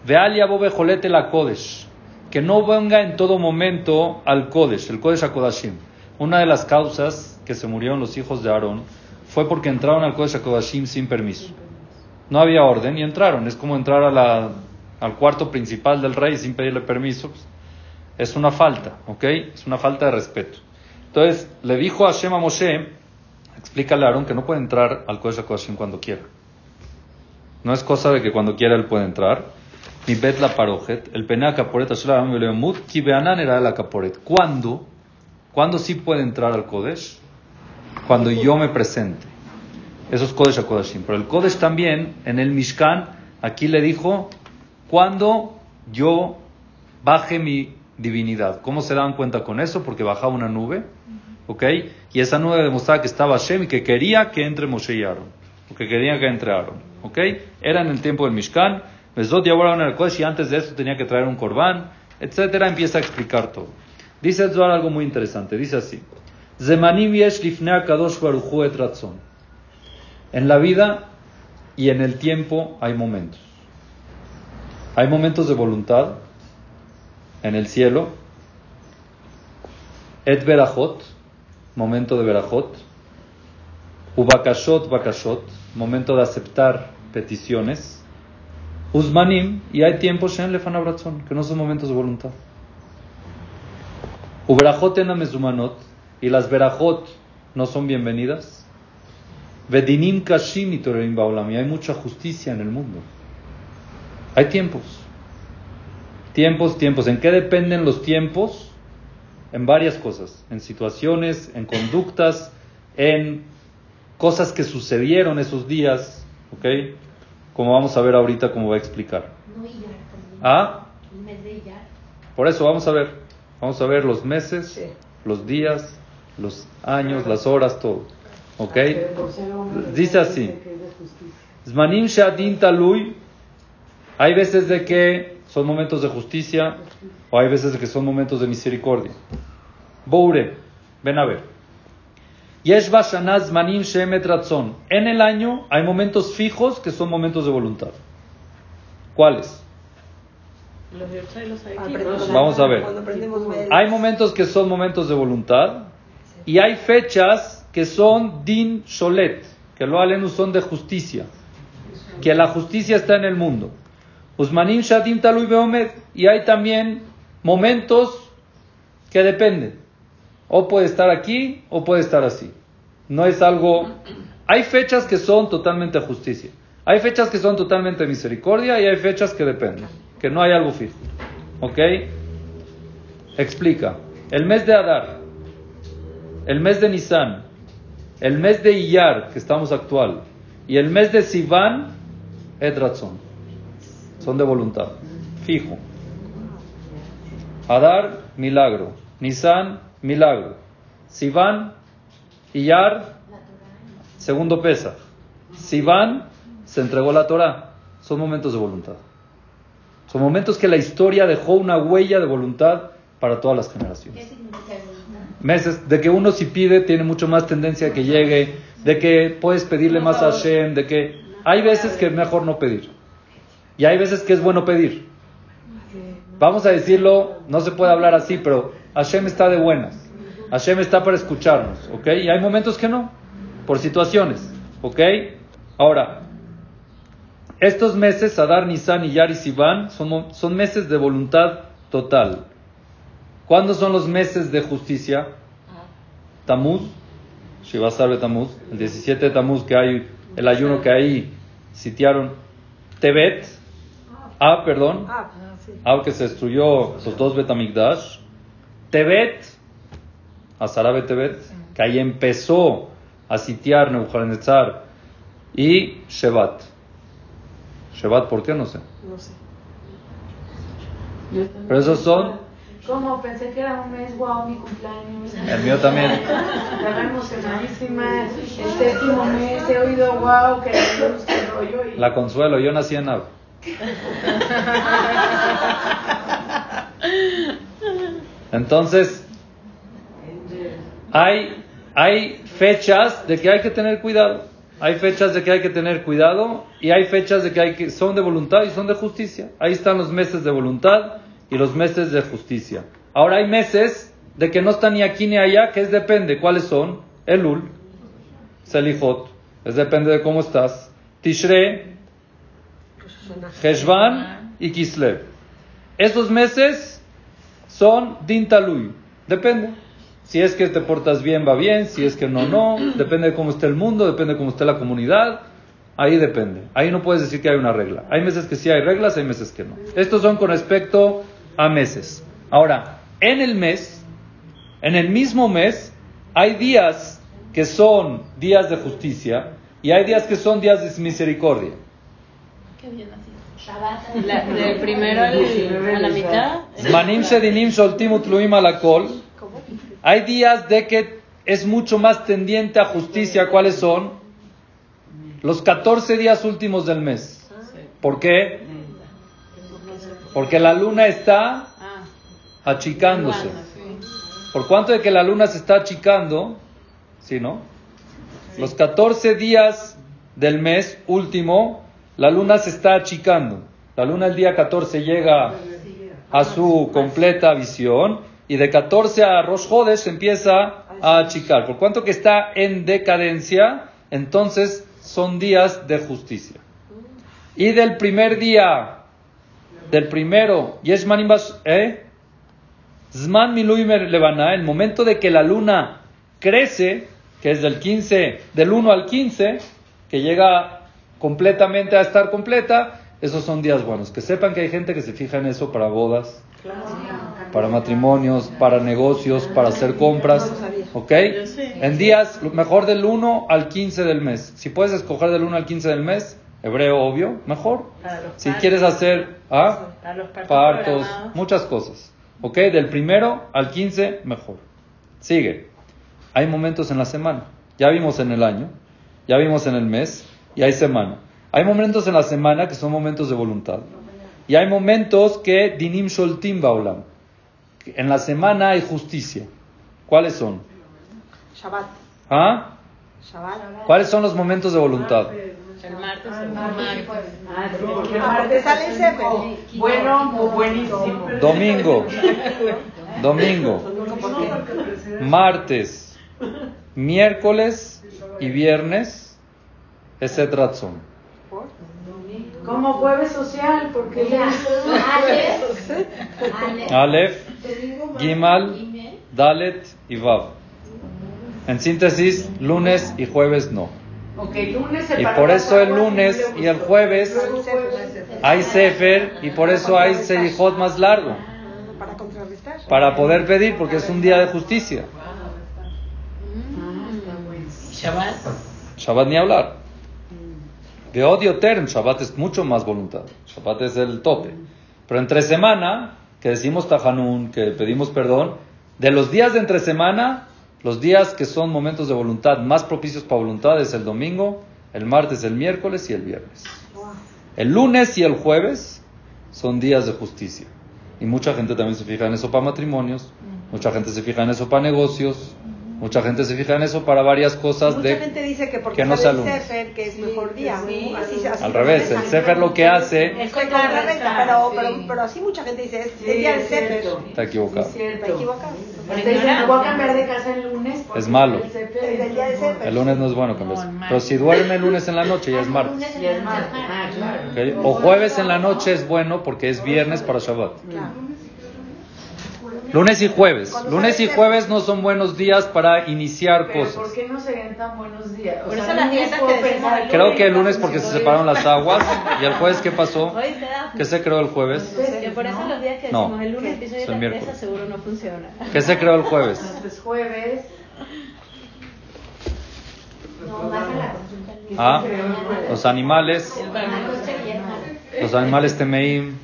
ve al Jolete la Kodesh, que no venga en todo momento al Kodesh, el Kodesh HaKodashim. Una de las causas que se murieron los hijos de Aarón fue porque entraron al Kodesh HaKodashim sin permiso. No había orden y entraron. Es como entrar a la- al cuarto principal del rey sin pedirle permiso. pues, Es una falta, ¿ok? Es una falta de respeto. Entonces, le dijo a Hashem a Moshe, explícale a Aarón que no puede entrar al Kodesh HaKodashim cuando quiera. No es cosa de que cuando quiera él puede entrar. Ni bet la parojet, el pena caporet, ki beanan era la caporet. ¿Cuándo? ¿Cuándo sí puede entrar al Kodesh? Cuando yo me presente. Eso es Kodesh HaKodashim. Pero el Kodesh también, en el Mishkan, aquí le dijo, cuando yo baje mi divinidad. ¿Cómo se dan cuenta con eso? Porque bajaba una nube, ¿ok? Y esa nube demostraba que estaba Hashem y que quería que entre Moshe y Aaron, porque quería que entre Aaron, ¿ok? Era en el tiempo del Mishkan, Mesot y ahora en el Kodesh y antes de eso tenía que traer un corbán, etcétera, empieza a explicar todo. Dice algo muy interesante, dice así, Zemanim yesh kadosh. En la vida y en el tiempo hay momentos. Hay momentos de voluntad en el cielo. Et berachot, momento de berachot. Ubakashot, bakashot, momento de aceptar peticiones. Uzmanim, y hay tiempos en lefanabratzon, que no son momentos de voluntad. Uberachot en mezumanot, y las berachot no son bienvenidas. Vedinim kashim y torerim baolam, y hay mucha justicia en el mundo. Hay tiempos. Tiempos, tiempos. ¿En qué dependen los tiempos? En varias cosas. En situaciones, en conductas, en cosas que sucedieron esos días. ¿Ok? Como vamos a ver ahorita, como va a explicar. No. ¿Ah? El mes de Iyar. Por eso vamos a ver. Vamos a ver los meses, Sí. los días, los años, las horas, todo. ¿Ok? Hombre, Dice así. Zmanim Shadin Talui. Hay veces de que son momentos de justicia o hay veces de que son momentos de misericordia. Boure, ven a ver. Yesh Bashanaz Zmanim Shemet Ratzon. En el año hay momentos fijos que son momentos de voluntad. ¿Cuáles? Los los Haitim. Vamos a ver. Hay momentos que son momentos de voluntad y hay fechas que son din sholet, que lo alenu son de justicia, que la justicia está en el mundo. Usmanim shadim talui beomed y hay también momentos que dependen. O puede estar aquí o puede estar así. No es algo... Hay fechas que son totalmente justicia. Hay fechas que son totalmente misericordia y hay fechas que dependen. Que no hay algo fijo. ¿Ok? Explica. El mes de Adar, el mes de Nisan, el mes de Iyar, que estamos actual, y el mes de Sivan, Edratson. Son de voluntad. Fijo. Adar, milagro. Nisan, milagro. Sivan, Iyar, segundo pesa. Sivan, se entregó la Torah. Son momentos de voluntad. Son momentos que la historia dejó una huella de voluntad para todas las ¿Qué generaciones. significa voluntad? Meses de que uno si pide tiene mucho más tendencia a que llegue, de que puedes pedirle más a Hashem, de que hay veces que es mejor no pedir. Y hay veces que es bueno pedir. Vamos a decirlo, no se puede hablar así, pero Hashem está de buenas. Hashem está para escucharnos, ¿ok? Y hay momentos que no, por situaciones, ¿ok? Ahora, estos meses, Adar, Nisan, y Sivan, son, meses de voluntad total. ¿Cuándo son los meses de justicia? Tamuz, Shiva Sarve Tamuz, el 17 de Tamuz, que hay el ayuno que ahí sitiaron. Tebet, Ah, perdón, Ah. Ah, que se destruyó los dos Betamigdash. Tebet, Azarabe Tebet, que ahí empezó a sitiar Nebuchadnezzar. Y Shevat. Shevat, ¿por qué? No sé. No sé. Pero esos son- ¿Cómo? Pensé que era un mes, wow, mi cumpleaños. El mío también. Estaba emocionadísima. El séptimo mes he oído wow, que que rollo. Y... La consuelo, yo nací en Av. Entonces, hay, hay fechas de que hay que tener cuidado. Hay fechas de que hay que tener cuidado y hay fechas de que, hay que son de voluntad y son de justicia. Ahí están los meses de voluntad y los meses de justicia. Ahora hay meses de que no están ni aquí ni allá, que es depende. ¿Cuáles son? Elul, Selijot, es depende de cómo estás. Tishre. Heshvan y Kislev. Esos meses son dintalui. Depende. Si es que te portas bien, va bien. Si es que no, no. Depende de cómo esté el mundo, depende de cómo esté la comunidad. Ahí depende. Ahí no puedes decir que hay una regla. Hay meses que sí hay reglas, hay meses que no. Estos son con respecto a meses. Ahora, en el mes, en el mismo mes, hay días que son días de justicia y hay días que son días de misericordia. Shabbat. La- del primero al, a la mitad. Zmanim shedinim sholtim utluim alakol. Hay días de que es mucho más tendiente a justicia. ¿Cuáles son? Los 14 días últimos del mes. ¿Por qué? Porque la luna está achicándose. ¿Por cuánto de que la luna se está achicando? ¿Sí, no? Los 14 días del mes último, la luna se está achicando. La luna el día 14 llega a su completa visión y de 14 a Rosh empieza a achicar. Por cuanto que está en decadencia, entonces son días de justicia. Y del primer día, del primero, Yeshmanim ¿eh? Zman Miluimer Levana, el momento de que la luna crece, que es del 15, del 1 al 15, que llega completamente a estar completa, esos son días buenos. Que sepan que hay gente que se fija en eso para bodas, para matrimonios, para negocios, para hacer compras, ¿ok? En días, mejor del 1 al 15 del mes. Si puedes escoger del 1 al 15 del mes, hebreo obvio, mejor. Si quieres hacer, ¿ah? Partos muchas cosas. ¿Ok? Del primero al 15, mejor. Sigue. Hay momentos en la semana. Ya vimos en el año, ya vimos en el mes, y hay semana. Hay momentos en la semana que son momentos de voluntad. Y hay momentos que dinim sholtim baolam. En la semana hay justicia. ¿Cuáles son? Shabbat. ¿Ah? Shabbat. ¿Cuáles son los momentos de voluntad? El martes, el martes. Ah, el Ah, martes sale es Sefer. o bueno o buenísimo. Domingo. Domingo. Martes. Miércoles y viernes. Ese razón. Como jueves social, porque Aleph, Gimal, Dalet y Vav. En síntesis, lunes y jueves no. Lunes Y por eso el lunes y el jueves hay Sefer y por eso hay Selijot más largo. Para contrarrestar. Para poder pedir, porque es un día de justicia. Shabbat. Shabbat ni hablar. De odio term, Shabbat es mucho más voluntad. Shabbat es el tope. Pero entre semana, que decimos Tajanun, que pedimos perdón, de los días de entre semana, los días que son momentos de voluntad más propicios para voluntad es el domingo, el martes, el miércoles y el viernes. El lunes y el jueves son días de justicia. Y mucha gente también se fija en eso para matrimonios, mucha gente se fija en eso para negocios, mucha gente se fija en eso para varias cosas Mucha de gente dice que porque que no sale el. Sefer, que es mejor día. sí, así, así Al revés, el. Sefer lo que hace Es Se contrarresta, pero, sí. pero, pero así mucha gente dice, es Sí, el día del es Sefer. está equivocado. Está equivocado. Voy a cambiar de casa el lunes. Es malo. el Sefer Es el día del Sefer. El lunes no es bueno No, cambiarse. martes. Pero si duerme el lunes en la noche ya es martes. Y es martes. Ah, claro. O jueves en la noche es bueno porque es viernes para Shabbat. Lunes y jueves. Lunes y jueves no son buenos días para iniciar Pero ¿por cosas. qué no serían tan buenos días? O Por sea, eso las dietas que pensar, Creo que el lunes porque se separaron las aguas. ¿Y el jueves qué pasó? ¿Qué se creó el jueves? Que por eso los días que No. el lunes la empresa seguro no funciona. ¿Qué se creó el jueves? Entonces jueves. No, vas a la consulta. Ah, los animales, los animales temeim.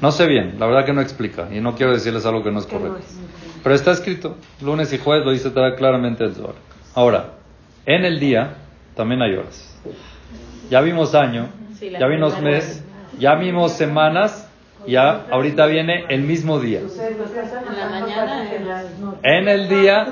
No sé bien, la verdad que no explica y no quiero decirles algo que no es correcto. Pero está escrito, lunes y jueves lo dice claramente el Zohar. Ahora, en el día también hay horas. Ya vimos año, ya vimos mes, ya vimos semanas, ya ahorita viene el mismo día. En el día,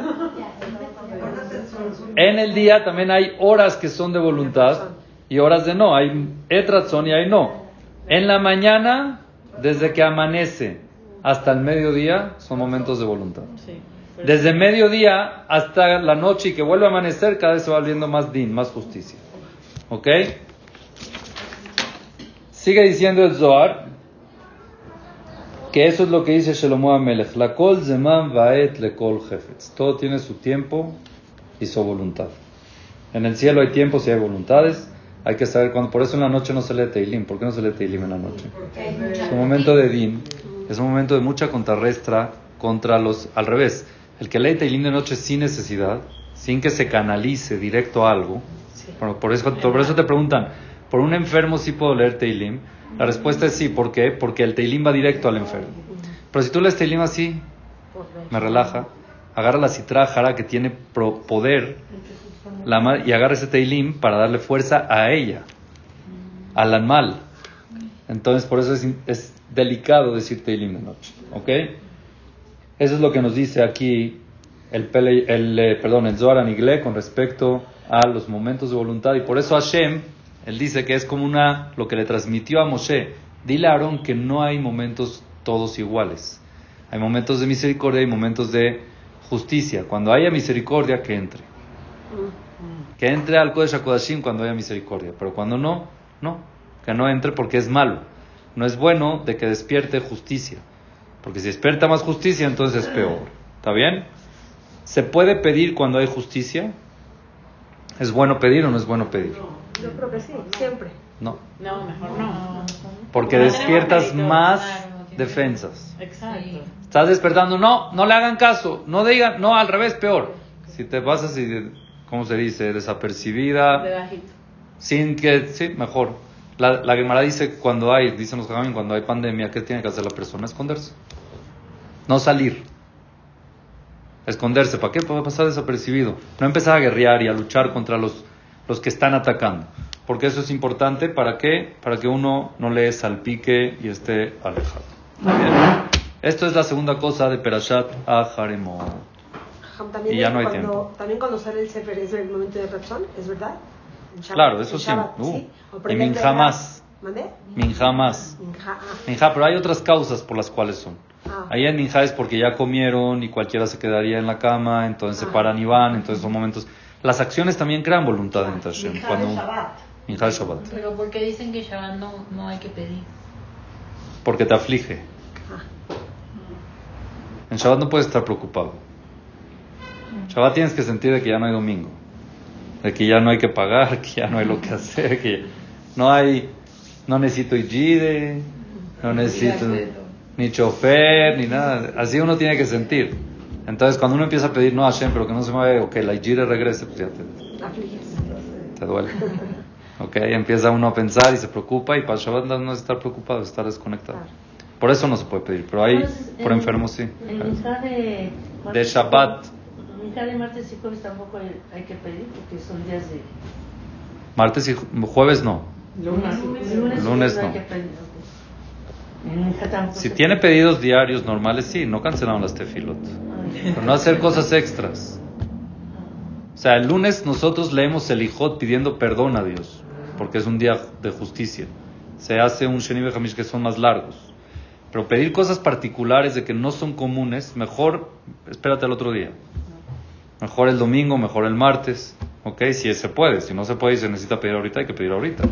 en el día también hay horas que son de voluntad y horas de no. Hay etrazón y hay no. En la mañana, desde que amanece hasta el mediodía, son momentos de voluntad. Sí. pero- Desde mediodía hasta la noche y que vuelve a amanecer, cada vez se va volviendo más din, más justicia. ¿Ok? Sigue diciendo el Zohar que eso es lo que dice Shelomo Amelech. La kol zeman vaet le kol jefetz. Todo tiene su tiempo y su voluntad. En el cielo hay tiempos y hay voluntades. Hay que saber cuándo. Por eso en la noche no se lee Teilim. ¿Por qué no se lee Teilim en la noche? Es un momento de din. Es un momento de mucha contrarrestra contra los. Al revés. El que lee Teilim de noche sin necesidad, sin que se canalice directo a algo. Bueno, por, eso, por eso te preguntan, ¿por un enfermo sí puedo leer Teilim? La respuesta es sí. ¿Por qué? Porque el Teilim va directo al enfermo. Pero si tú lees Teilim así, me relaja. Agarra la citra jara que tiene pro- poder la y agarra ese Teilim para darle fuerza a ella, al animal. Entonces, por eso es delicado decir Teilim de noche. ¿Ok? Eso es lo que nos dice aquí el, Pele- el, eh, perdón, el Zohar Anigle con respecto a los momentos de voluntad. Y por eso Hashem, él dice que es como una, lo que le transmitió a Moshe. Dile a Aarón que no hay momentos todos iguales. Hay momentos de misericordia y momentos de justicia. Cuando haya misericordia, que entre. Que entre al Kodesh HaKodashim cuando haya misericordia. Pero cuando no, no. Que no entre porque es malo. No es bueno de que despierte justicia. Porque si despierta más justicia, entonces es peor. ¿Está bien? ¿Se puede pedir cuando hay justicia? ¿Es bueno pedir o no es bueno pedir? Yo creo que sí, siempre. No. No, mejor no. Porque No despiertas más claro, defensas. Exacto. Estás despertando, no, no le hagan caso, no digan, no, al revés, peor. Si te pasas y, ¿cómo se dice? Desapercibida, sin que, sí, mejor. La, la Gemara dice, cuando hay, dicen los Jajamim, cuando hay pandemia, ¿qué tiene que hacer la persona? Esconderse. No salir. Esconderse. ¿Para qué? Para pasar desapercibido. No empezar a guerrear y a luchar contra los, los que están atacando. Porque eso es importante. ¿Para qué? Para que uno no le salpique y esté alejado. ¿Está bien? Esto es la segunda cosa de Perashat Aharemot. También, Y ya no hay cuando, tiempo. también cuando sale el Sefer es el momento de Ratzon, ¿es verdad? En Shabbat- Claro, eso sí. Uh, O y Minja más. ¿Mandé? Minja más. Minja, ah. Minja, pero hay otras causas por las cuales son. Ah. Ahí en Minja es porque ya comieron y cualquiera se quedaría en la cama, entonces se Ah. paran y van, entonces son momentos. Las acciones también crean voluntad en Hashem. Minja Cuando Shabbat. Minja Shabbat. Pero porque dicen que Shabbat no, no hay que pedir. Porque te aflige. En Shabbat no puedes estar preocupado. Shabbat tienes que sentir de que ya no hay domingo. De que ya no hay que pagar, que ya no hay lo que hacer, que no hay, no necesito Igide, no necesito ni chofer, ni nada. Así uno tiene que sentir. Entonces cuando uno empieza a pedir, no Hashem, pero que no se vaya, o que la Igide regrese, pues ya te, te duele. Ok, empieza uno a pensar y se preocupa y para Shabbat no es estar preocupado, es estar desconectado. Por eso no se puede pedir, pero ahí por en- enfermos sí. De... Martes y de martes y jueves tampoco hay, hay que pedir porque son días de... Martes y ju- jueves no. Lunes, lunes, Lunes no. hay que pedir, Si tiene pedidos diarios normales, sí, no cancelaron las tefilot. Pero no hacer cosas extras. O sea, el lunes nosotros leemos el Ijot pidiendo perdón a Dios, porque es un día de justicia. Se hace un Sheni Hamish que son más largos. Pero pedir cosas particulares de que no son comunes, mejor espérate al otro día. Mejor el domingo, mejor el martes. ¿Ok? Si se puede. Si no se puede y se necesita pedir ahorita, hay que pedir ahorita.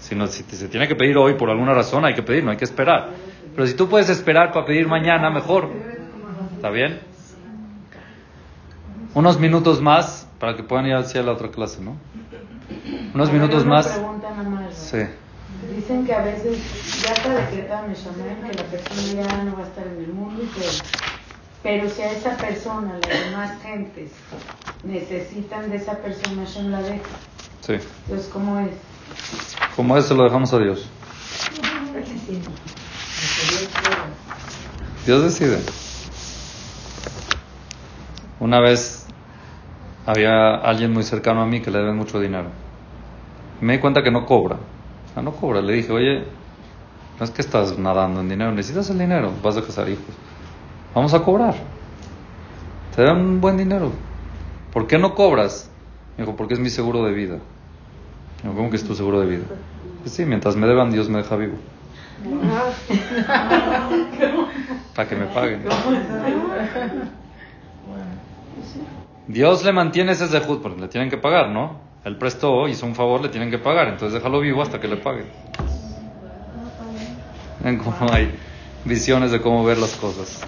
Si, no, si se tiene que pedir hoy por alguna razón, hay que pedir, no hay que esperar. Pero si tú puedes esperar para pedir mañana, mejor. ¿Está bien? Unos minutos más para que puedan ir hacia la otra clase, ¿no? Unos minutos más. Sí. Dicen que a veces ya está Shaman que la persona ya no va a estar en el mundo y todo. Pero si a esa persona, las demás gentes, necesitan de esa persona, Hashem la deja. Sí. Entonces, ¿cómo es? Como eso lo dejamos a Dios. Dios decide. Una vez había alguien muy cercano a mí que le debe mucho dinero. Me di cuenta que no cobra. O sea, no cobra. Le dije, oye, no es que estás nadando en dinero, necesitas el dinero, vas a casar hijos. Vamos a cobrar. Te dan buen dinero. ¿Por qué no cobras? Me dijo, porque es mi seguro de vida. Digo, ¿Cómo que es tu seguro de vida? Pues sí, mientras me deban, Dios me deja vivo. Para que me paguen. Dios le mantiene ese zehut, porque le tienen que pagar, ¿no? Él prestó, hizo un favor, le tienen que pagar, entonces déjalo vivo hasta que le paguen. Ven cómo hay. Visiones de cómo ver las cosas.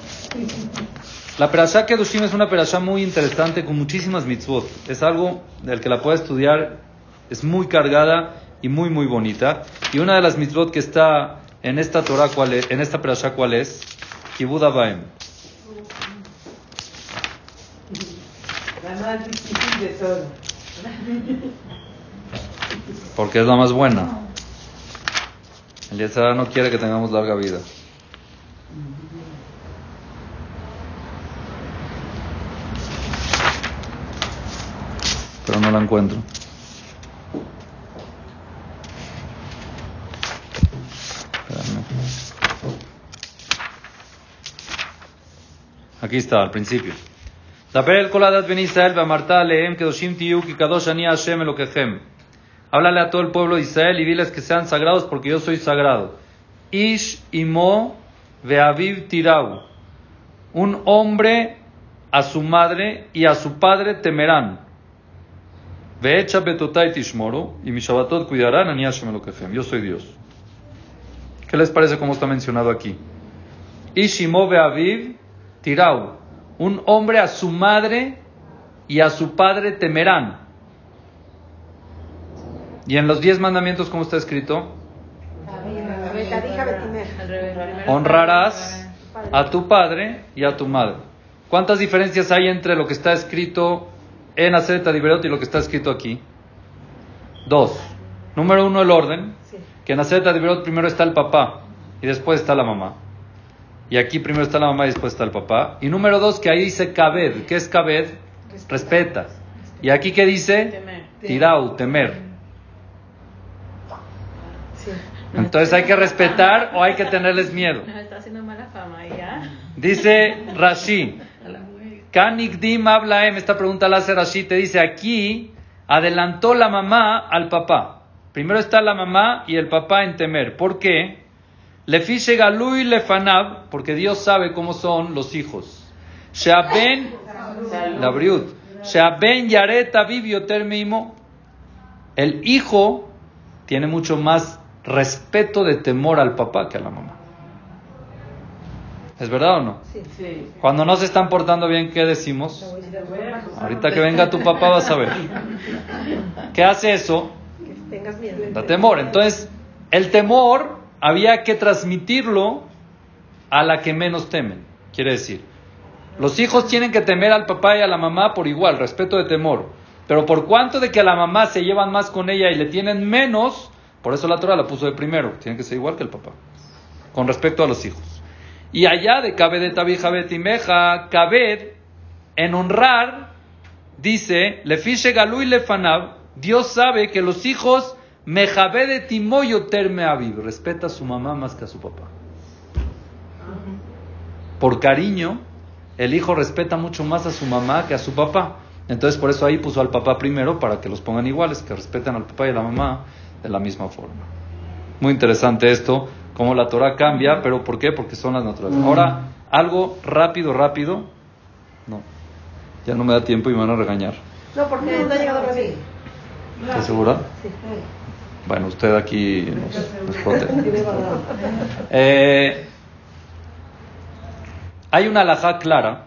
La Perashá Kedushim es una Perashá muy interesante con muchísimas mitzvot. Es algo del que la puede estudiar, es muy cargada y muy, muy bonita. Y una de las mitzvot que está en esta Torah, ¿cuál es? en esta Perashá, ¿cuál es? Kibud todo. Porque es la más buena. El Yetzirah no quiere que tengamos larga vida. Pero no la encuentro. Espérame. Aquí está, al principio. Taperel coladat veniste a Elba, Marta, Lehem, Kedoshim, Tiyu, Kikadosh, Ania, Hashem, Elokehem. Háblale a todo el pueblo de Israel y diles que sean sagrados porque yo soy sagrado. Ish, Imo, veaviv tirau. Un hombre a su madre y a su padre temerán. Veecha betotai tishmoro y mi shabbatot cuidarán ani Hashem elokechem. Yo soy Dios. ¿Qué les parece cómo está mencionado aquí? Ish imo veaviv tirau. Un hombre a su madre y a su padre temerán. Y en los diez mandamientos, ¿cómo está escrito? Honrarás a tu padre y a tu madre. ¿Cuántas diferencias hay entre lo que está escrito en Aceta Liberot y lo que está escrito aquí? Dos. Número uno, el orden. Que en Aceta Liberot primero está el papá y después está la mamá. Y aquí primero está la mamá y después está el papá. Y número dos, que ahí dice Kabed. ¿Qué es Kabed? Respeta. Y aquí que dice? Tirau, temer. Entonces hay que respetar o hay que tenerles miedo. Nos está haciendo mala fama ya. Dice Rashi, Ablaem, esta pregunta la hace Rashi, te dice aquí adelantó la mamá al papá. Primero está la mamá y el papá en temer. ¿Por qué? Le fiche galui lefanab, porque Dios sabe cómo son los hijos. Sheaben, la briut. Sheaben yareta vivioter mimo. El hijo tiene mucho más respeto de temor al papá que a la mamá. ¿Es verdad o no? Sí. Cuando no se están portando bien, ¿qué decimos? Ahorita que venga tu papá vas a ver. ¿Qué hace eso? Tengas miedo. Da temor. Entonces, el temor había que transmitirlo a la que menos temen. Quiere decir, los hijos tienen que temer al papá y a la mamá por igual, respeto de temor. Pero por cuanto de que a la mamá se llevan más con ella y le tienen menos, por eso la Torah la puso de primero. Tiene que ser igual que el papá. Con respecto a los hijos. Y allá de Kabed Tabija Betimeja, Kabed, en honrar, dice, le fiche galu y Dios sabe que los hijos mejabe de timoyo terme aviv, respeta a su mamá más que a su papá. Por cariño, el hijo respeta mucho más a su mamá que a su papá. Entonces por eso ahí puso al papá primero para que los pongan iguales, que respeten al papá y a la mamá de la misma forma. Muy interesante esto, cómo la Torah cambia, pero ¿por qué? Porque son las naturales. Ahora, algo rápido, rápido. No, ya no me da tiempo y me van a regañar. No, porque no ha llegado Ravi. ¿Estás segura? Bueno, usted aquí nos, nos protege. Eh, hay una alajá clara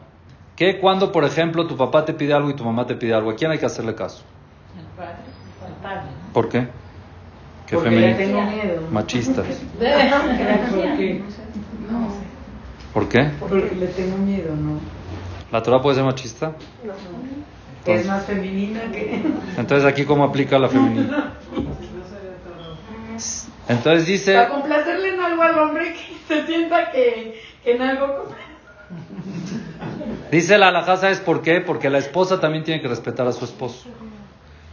que cuando, por ejemplo, tu papá te pide algo y tu mamá te pide algo, ¿a quién hay que hacerle caso? ¿Por qué? ¿Qué miedo. Machistas. ¿Por qué? porque le tengo miedo, ¿no? ¿La Torah puede ser machista? Que es más femenina que... Entonces aquí cómo aplica la femenina. Entonces dice, Para complacerle en algo al hombre que se sienta que, que en algo... dice la alajá, ¿sabes por qué? Porque la esposa también tiene que respetar a su esposo.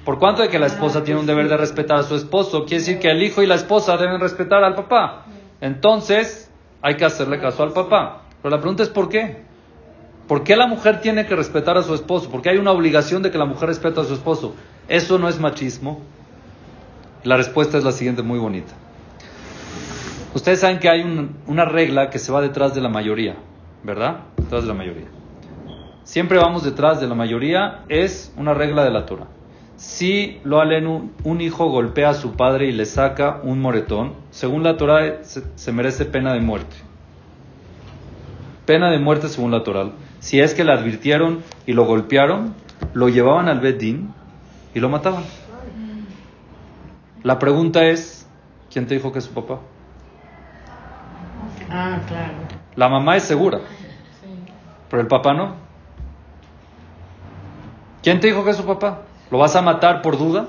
Por cuanto de que la esposa tiene un deber de respetar a su esposo, quiere decir que el hijo y la esposa deben respetar al papá. Entonces, hay que hacerle caso al papá. Pero la pregunta es ¿por qué? ¿Por qué la mujer tiene que respetar a su esposo? Porque hay una obligación de que la mujer respete a su esposo. ¿Eso no es machismo? La respuesta es la siguiente, muy bonita. Ustedes saben que hay un- una regla que se va detrás de la mayoría, ¿verdad? Detrás de la mayoría. Siempre vamos detrás de la mayoría, es una regla de la Torah. Si lo alenu, un hijo golpea a su padre y le saca un moretón, según la Torah se, se merece pena de muerte. pena de muerte según la Torah. Si es que le advirtieron y lo golpearon, lo llevaban al Bedín y lo mataban. La pregunta es, ¿quién te dijo que es su papá? Ah, claro. La mamá es segura, pero el papá no. ¿Quién te dijo que es su papá? ¿Lo vas a matar por duda?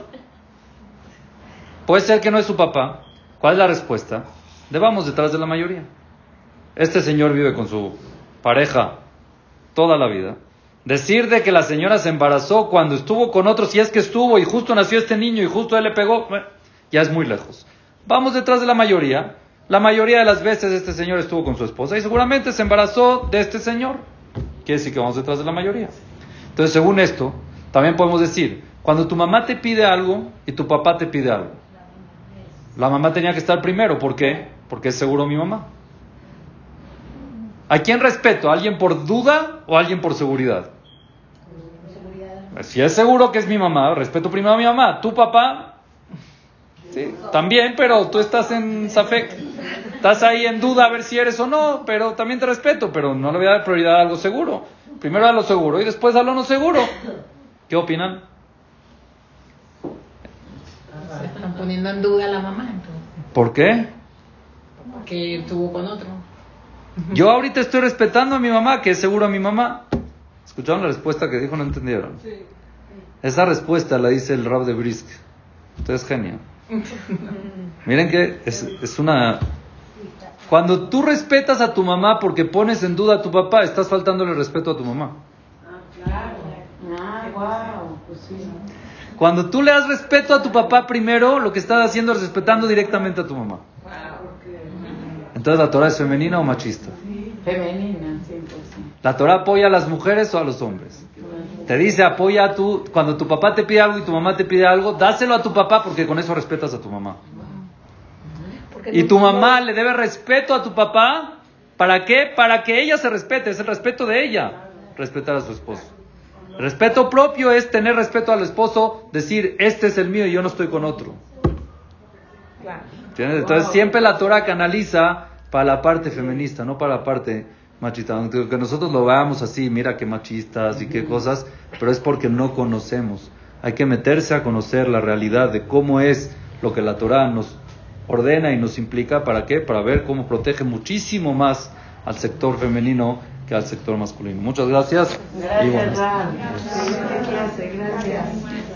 Puede ser que no es su papá. ¿Cuál es la respuesta? Debamos detrás de la mayoría. Este señor vive con su pareja toda la vida. Decir de que la señora se embarazó cuando estuvo con otro, si es que estuvo y justo nació este niño y justo él le pegó, ya es muy lejos. Vamos detrás de la mayoría. La mayoría de las veces este señor estuvo con su esposa y seguramente se embarazó de este señor. Quiere decir que vamos detrás de la mayoría. Entonces, según esto, también podemos decir, cuando tu mamá te pide algo y tu papá te pide algo, la mamá tenía que estar primero. ¿Por qué? Porque es seguro mi mamá. ¿A quién respeto? ¿A alguien por duda o a alguien por seguridad? Si es seguro que es mi mamá, respeto primero a mi mamá. Tu papá, sí, también, pero tú estás en Safek. Estás ahí en duda a ver si eres o no, pero también te respeto, pero no le voy a dar prioridad a algo seguro. Primero a lo seguro y después a lo no seguro. ¿Qué opinan? Se están poniendo en duda a la mamá, entonces. ¿Por qué? Porque estuvo con otro. Yo ahorita estoy respetando a mi mamá, que es seguro a mi mamá. ¿Escucharon la respuesta que dijo? ¿No entendieron? Esa respuesta la dice el rab de Brisk. Entonces, genio. Miren que es, es una... Cuando tú respetas a tu mamá porque pones en duda a tu papá, estás faltándole respeto a tu mamá. Ah, wow, pues sí. Cuando tú le das respeto a tu papá primero, lo que estás haciendo es respetando directamente a tu mamá. Entonces, ¿la Torah es femenina o machista? Femenina, 100%. ¿La Torah apoya a las mujeres o a los hombres? Te dice, apoya a tu... Cuando tu papá te pide algo y tu mamá te pide algo, dáselo a tu papá porque con eso respetas a tu mamá. Y tu mamá le debe respeto a tu papá. ¿Para qué? Para que ella se respete. Es el respeto de ella. Respetar a su esposo. Respeto propio es tener respeto al esposo, decir, este es el mío y yo no estoy con otro. ¿Entiendes? Entonces siempre la Torah canaliza para la parte feminista, no para la parte machista. Aunque que nosotros lo veamos así, mira qué machistas y qué cosas, pero es porque no conocemos. Hay que meterse a conocer la realidad de cómo es lo que la Torah nos ordena y nos implica. ¿Para qué? Para ver cómo protege muchísimo más al sector femenino que al sector masculino. Muchas gracias. y buenas gracias.